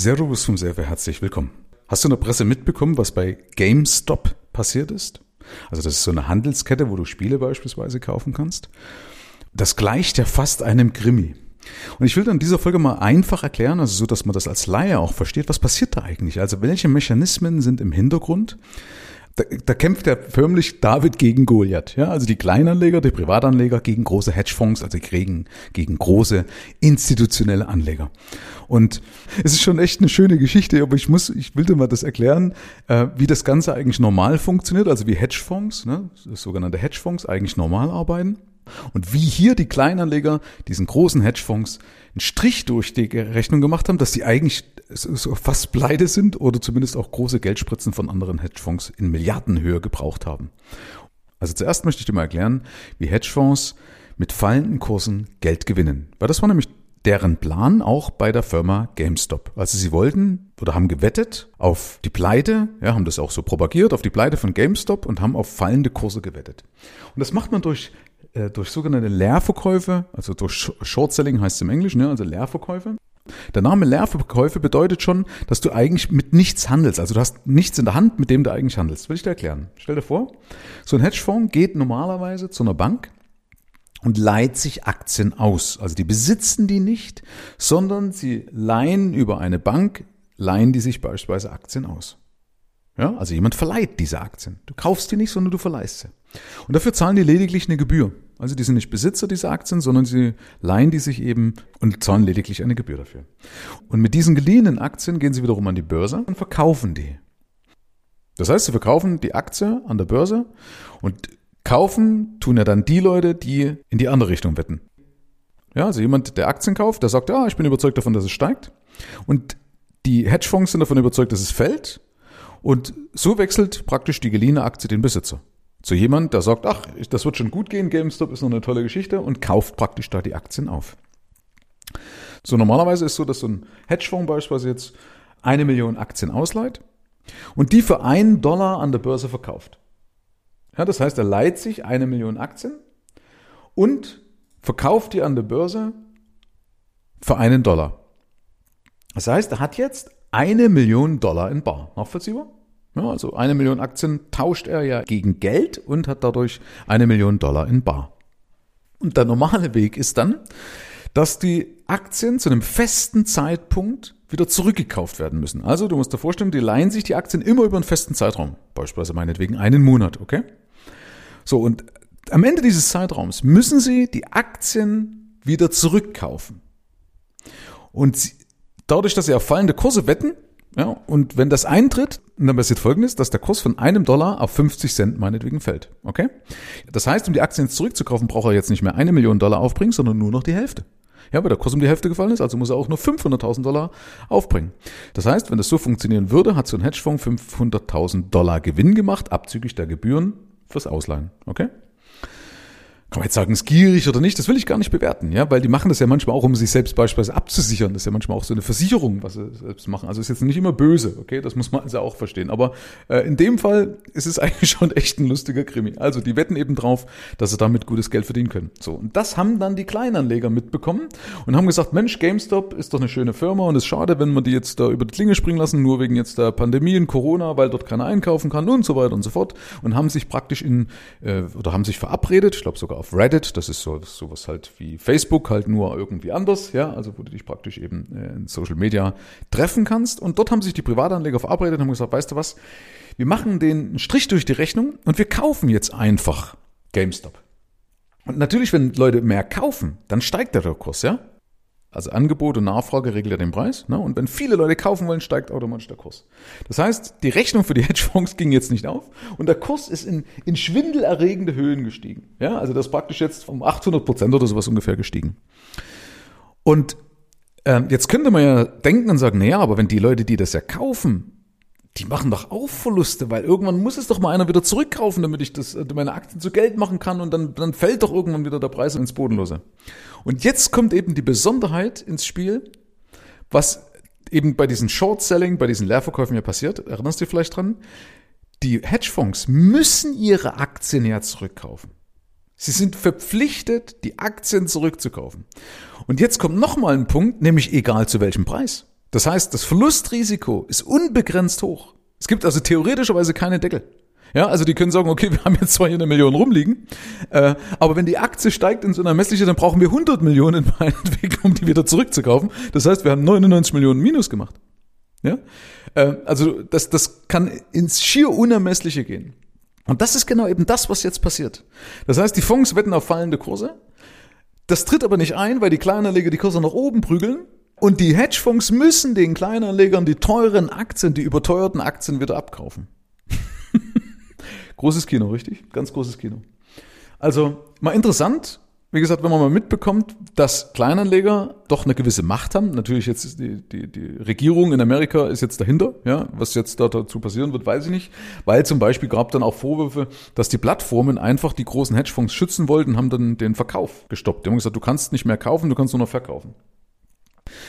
Servus vom Server, herzlich willkommen. Hast du in der Presse mitbekommen, was bei GameStop passiert ist? Also das ist so eine Handelskette, wo du Spiele beispielsweise kaufen kannst. Das gleicht ja fast einem Krimi. Und ich will dann in dieser Folge mal einfach erklären, also so, dass man das als Laie auch versteht, was passiert da eigentlich? Also welche Mechanismen sind im Hintergrund? Da, da kämpft ja förmlich David gegen Goliath. Ja? Also die Kleinanleger, die Privatanleger gegen große Hedgefonds, also gegen, gegen große institutionelle Anleger. Und es ist schon echt eine schöne Geschichte, aber ich muss, ich will dir mal das erklären, äh, wie das Ganze eigentlich normal funktioniert, also wie Hedgefonds, ne, sogenannte Hedgefonds eigentlich normal arbeiten. Und wie hier die Kleinanleger diesen großen Hedgefonds einen Strich durch die Rechnung gemacht haben, dass die eigentlich so fast pleite sind oder zumindest auch große Geldspritzen von anderen Hedgefonds in Milliardenhöhe gebraucht haben. Also zuerst möchte ich dir mal erklären, wie Hedgefonds mit fallenden Kursen Geld gewinnen. Weil das war nämlich deren Plan auch bei der Firma GameStop. Also sie wollten oder haben gewettet auf die Pleite, ja, haben das auch so propagiert, auf die Pleite von GameStop und haben auf fallende Kurse gewettet. Und das macht man durch äh, durch sogenannte Leerverkäufe, also durch Short Selling heißt es im Englischen, ne, also Leerverkäufe. Der Name Leerverkäufe bedeutet schon, dass du eigentlich mit nichts handelst. Also du hast nichts in der Hand, mit dem du eigentlich handelst. Will ich dir erklären. Stell dir vor, so ein Hedgefonds geht normalerweise zu einer Bank und leiht sich Aktien aus. Also die besitzen die nicht, sondern sie leihen über eine Bank, leihen die sich beispielsweise Aktien aus. Ja, also jemand verleiht diese Aktien. Du kaufst die nicht, sondern du verleihst sie. Und dafür zahlen die lediglich eine Gebühr. Also die sind nicht Besitzer dieser Aktien, sondern sie leihen die sich eben und zahlen lediglich eine Gebühr dafür. Und mit diesen geliehenen Aktien gehen sie wiederum an die Börse und verkaufen die. Das heißt, sie verkaufen die Aktie an der Börse und kaufen tun ja dann die Leute, die in die andere Richtung wetten. Ja, also jemand, der Aktien kauft, der sagt, ja, ich bin überzeugt davon, dass es steigt. Und die Hedgefonds sind davon überzeugt, dass es fällt. Und so wechselt praktisch die geliehene Aktie den Besitzer. Zu jemand, der sagt, ach, das wird schon gut gehen, GameStop ist noch eine tolle Geschichte und kauft praktisch da die Aktien auf. So normalerweise ist so, dass so ein Hedgefonds beispielsweise jetzt eine Million Aktien ausleiht und die für einen Dollar an der Börse verkauft. Ja, das heißt, er leiht sich eine Million Aktien und verkauft die an der Börse für einen Dollar. Das heißt, er hat jetzt eine Million Dollar in Bar. Nachvollziehbar? Ja, also eine Million Aktien tauscht er ja gegen Geld und hat dadurch eine Million Dollar in Bar. Und der normale Weg ist dann, dass die Aktien zu einem festen Zeitpunkt wieder zurückgekauft werden müssen. Also du musst dir vorstellen, die leihen sich die Aktien immer über einen festen Zeitraum, beispielsweise meinetwegen einen Monat, okay? So, und am Ende dieses Zeitraums müssen sie die Aktien wieder zurückkaufen. Und sie, dadurch, dass sie auf fallende Kurse wetten, ja, und wenn das eintritt, dann passiert folgendes, dass der Kurs von einem Dollar auf 50 Cent meinetwegen fällt. Okay? Das heißt, um die Aktien zurückzukaufen, braucht er jetzt nicht mehr eine Million Dollar aufbringen, sondern nur noch die Hälfte. Ja, weil der Kurs um die Hälfte gefallen ist, also muss er auch nur 500.000 Dollar aufbringen. Das heißt, wenn das so funktionieren würde, hat so ein Hedgefonds 500.000 Dollar Gewinn gemacht, abzüglich der Gebühren fürs Ausleihen. Okay? Kann man jetzt sagen, ist gierig oder nicht, das will ich gar nicht bewerten, ja, weil die machen das ja manchmal auch, um sich selbst beispielsweise abzusichern. Das ist ja manchmal auch so eine Versicherung, was sie selbst machen. Also ist jetzt nicht immer böse, okay, das muss man also auch verstehen. Aber äh, in dem Fall ist es eigentlich schon echt ein lustiger Krimi. Also die wetten eben drauf, dass sie damit gutes Geld verdienen können. So, und das haben dann die Kleinanleger mitbekommen und haben gesagt, Mensch, GameStop ist doch eine schöne Firma und es ist schade, wenn man die jetzt da über die Klinge springen lassen, nur wegen jetzt der Pandemie und Corona, weil dort keiner einkaufen kann und so weiter und so fort. Und haben sich praktisch in, äh, oder haben sich verabredet, ich glaube sogar auf Reddit, das ist so sowas halt wie Facebook, halt nur irgendwie anders, ja, also wo du dich praktisch eben äh, in Social Media treffen kannst. Und dort haben sich die Privatanleger verabredet und haben gesagt, weißt du was, wir machen den Strich durch die Rechnung und wir kaufen jetzt einfach GameStop. Und natürlich, wenn Leute mehr kaufen, dann steigt der Kurs, ja. Also Angebot und Nachfrage regelt ja den Preis. Ne? Und wenn viele Leute kaufen wollen, steigt automatisch der Kurs. Das heißt, die Rechnung für die Hedgefonds ging jetzt nicht auf und der Kurs ist in, in schwindelerregende Höhen gestiegen. Ja, also das ist praktisch jetzt um 800 Prozent oder sowas ungefähr gestiegen. Und ähm, jetzt könnte man ja denken und sagen, naja, aber wenn die Leute, die das ja kaufen, die machen doch auch Verluste, weil irgendwann muss es doch mal einer wieder zurückkaufen, damit ich das, meine Aktien zu Geld machen kann und dann, dann fällt doch irgendwann wieder der Preis ins Bodenlose. Und jetzt kommt eben die Besonderheit ins Spiel, was eben bei diesen Short Selling, bei diesen Leerverkäufen ja passiert, erinnerst du dich vielleicht dran? Die Hedgefonds müssen ihre Aktien ja zurückkaufen. Sie sind verpflichtet, die Aktien zurückzukaufen. Und jetzt kommt nochmal ein Punkt, nämlich egal zu welchem Preis. Das heißt, das Verlustrisiko ist unbegrenzt hoch. Es gibt also theoretischerweise keine Deckel. Ja, also die können sagen, okay, wir haben jetzt zwar hier eine Million rumliegen, äh, aber wenn die Aktie steigt in so einer Messliche, dann brauchen wir 100 Millionen meinetwegen, um die wieder zurückzukaufen. Das heißt, wir haben 99 Millionen Minus gemacht. Ja, äh, also das, das kann ins schier Unermessliche gehen. Und das ist genau eben das, was jetzt passiert. Das heißt, die Fonds wetten auf fallende Kurse. Das tritt aber nicht ein, weil die Kleinanleger die Kurse nach oben prügeln. Und die Hedgefonds müssen den Kleinanlegern die teuren Aktien, die überteuerten Aktien wieder abkaufen. großes Kino, richtig? Ganz großes Kino. Also mal interessant, wie gesagt, wenn man mal mitbekommt, dass Kleinanleger doch eine gewisse Macht haben, natürlich jetzt die, die, die Regierung in Amerika ist jetzt dahinter, ja, was jetzt da dazu passieren wird, weiß ich nicht, weil zum Beispiel gab dann auch Vorwürfe, dass die Plattformen einfach die großen Hedgefonds schützen wollten, haben dann den Verkauf gestoppt. Die haben gesagt, du kannst nicht mehr kaufen, du kannst nur noch verkaufen.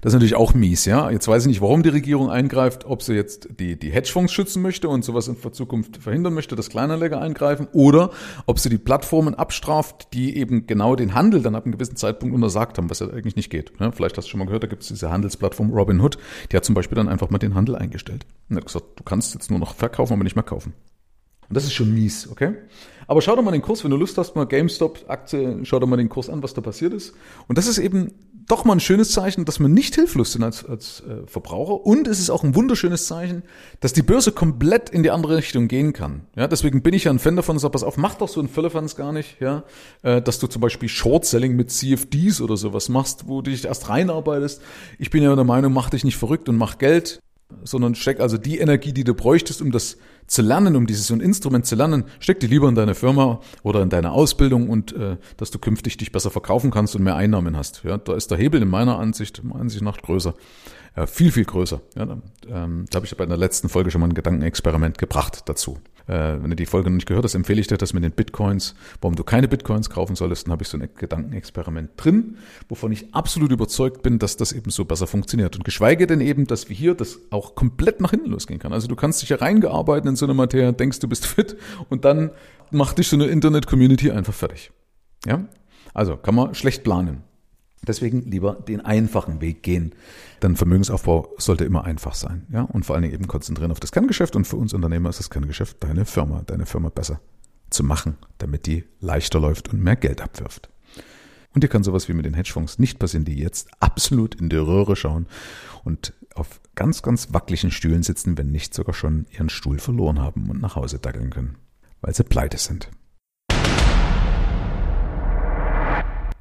Das ist natürlich auch mies, ja. Jetzt weiß ich nicht, warum die Regierung eingreift, ob sie jetzt die, die Hedgefonds schützen möchte und sowas in Zukunft verhindern möchte, dass Kleinanleger eingreifen, oder ob sie die Plattformen abstraft, die eben genau den Handel dann ab einem gewissen Zeitpunkt untersagt haben, was ja eigentlich nicht geht. Ja, vielleicht hast du schon mal gehört, da gibt es diese Handelsplattform Robinhood, die hat zum Beispiel dann einfach mal den Handel eingestellt. Und hat gesagt, du kannst jetzt nur noch verkaufen, aber nicht mehr kaufen. Und das ist schon mies, okay? Aber schau doch mal den Kurs, wenn du Lust hast, mal GameStop-Aktie, schau doch mal den Kurs an, was da passiert ist. Und das ist eben doch mal ein schönes Zeichen, dass wir nicht hilflos sind als, als äh, Verbraucher. Und es ist auch ein wunderschönes Zeichen, dass die Börse komplett in die andere Richtung gehen kann. Ja, deswegen bin ich ja ein Fan davon, sag, pass auf, mach doch so ein Firlefanz gar nicht, ja, äh, dass du zum Beispiel Short-Selling mit CFDs oder sowas machst, wo du dich erst reinarbeitest. Ich bin ja der Meinung, mach dich nicht verrückt und mach Geld sondern steck also die Energie, die du bräuchtest, um das zu lernen, um dieses so ein Instrument zu lernen, steck die lieber in deine Firma oder in deine Ausbildung und äh, dass du künftig dich besser verkaufen kannst und mehr Einnahmen hast. Ja, da ist der Hebel in meiner Ansicht, meiner Ansicht nach größer. Ja, viel, viel größer. Ja, da ähm, da habe ich bei der letzten Folge schon mal ein Gedankenexperiment gebracht dazu. Äh, wenn du die Folge noch nicht gehört hast, empfehle ich dir das mit den Bitcoins. Warum du keine Bitcoins kaufen solltest, dann habe ich so ein Gedankenexperiment drin, wovon ich absolut überzeugt bin, dass das eben so besser funktioniert. Und geschweige denn eben, dass wie hier das auch komplett nach hinten losgehen kann. Also du kannst dich ja reingearbeitet in so eine Materie, denkst du bist fit und dann macht dich so eine Internet-Community einfach fertig. Ja? Also kann man schlecht planen. Deswegen lieber den einfachen Weg gehen. Denn Vermögensaufbau sollte immer einfach sein. Ja? Und vor allen Dingen eben konzentrieren auf das Kerngeschäft. Und für uns Unternehmer ist das Kerngeschäft deine Firma, deine Firma besser zu machen, damit die leichter läuft und mehr Geld abwirft. Und dir kann sowas wie mit den Hedgefonds nicht passieren, die jetzt absolut in die Röhre schauen und auf ganz, ganz wackeligen Stühlen sitzen, wenn nicht sogar schon ihren Stuhl verloren haben und nach Hause dackeln können, weil sie pleite sind.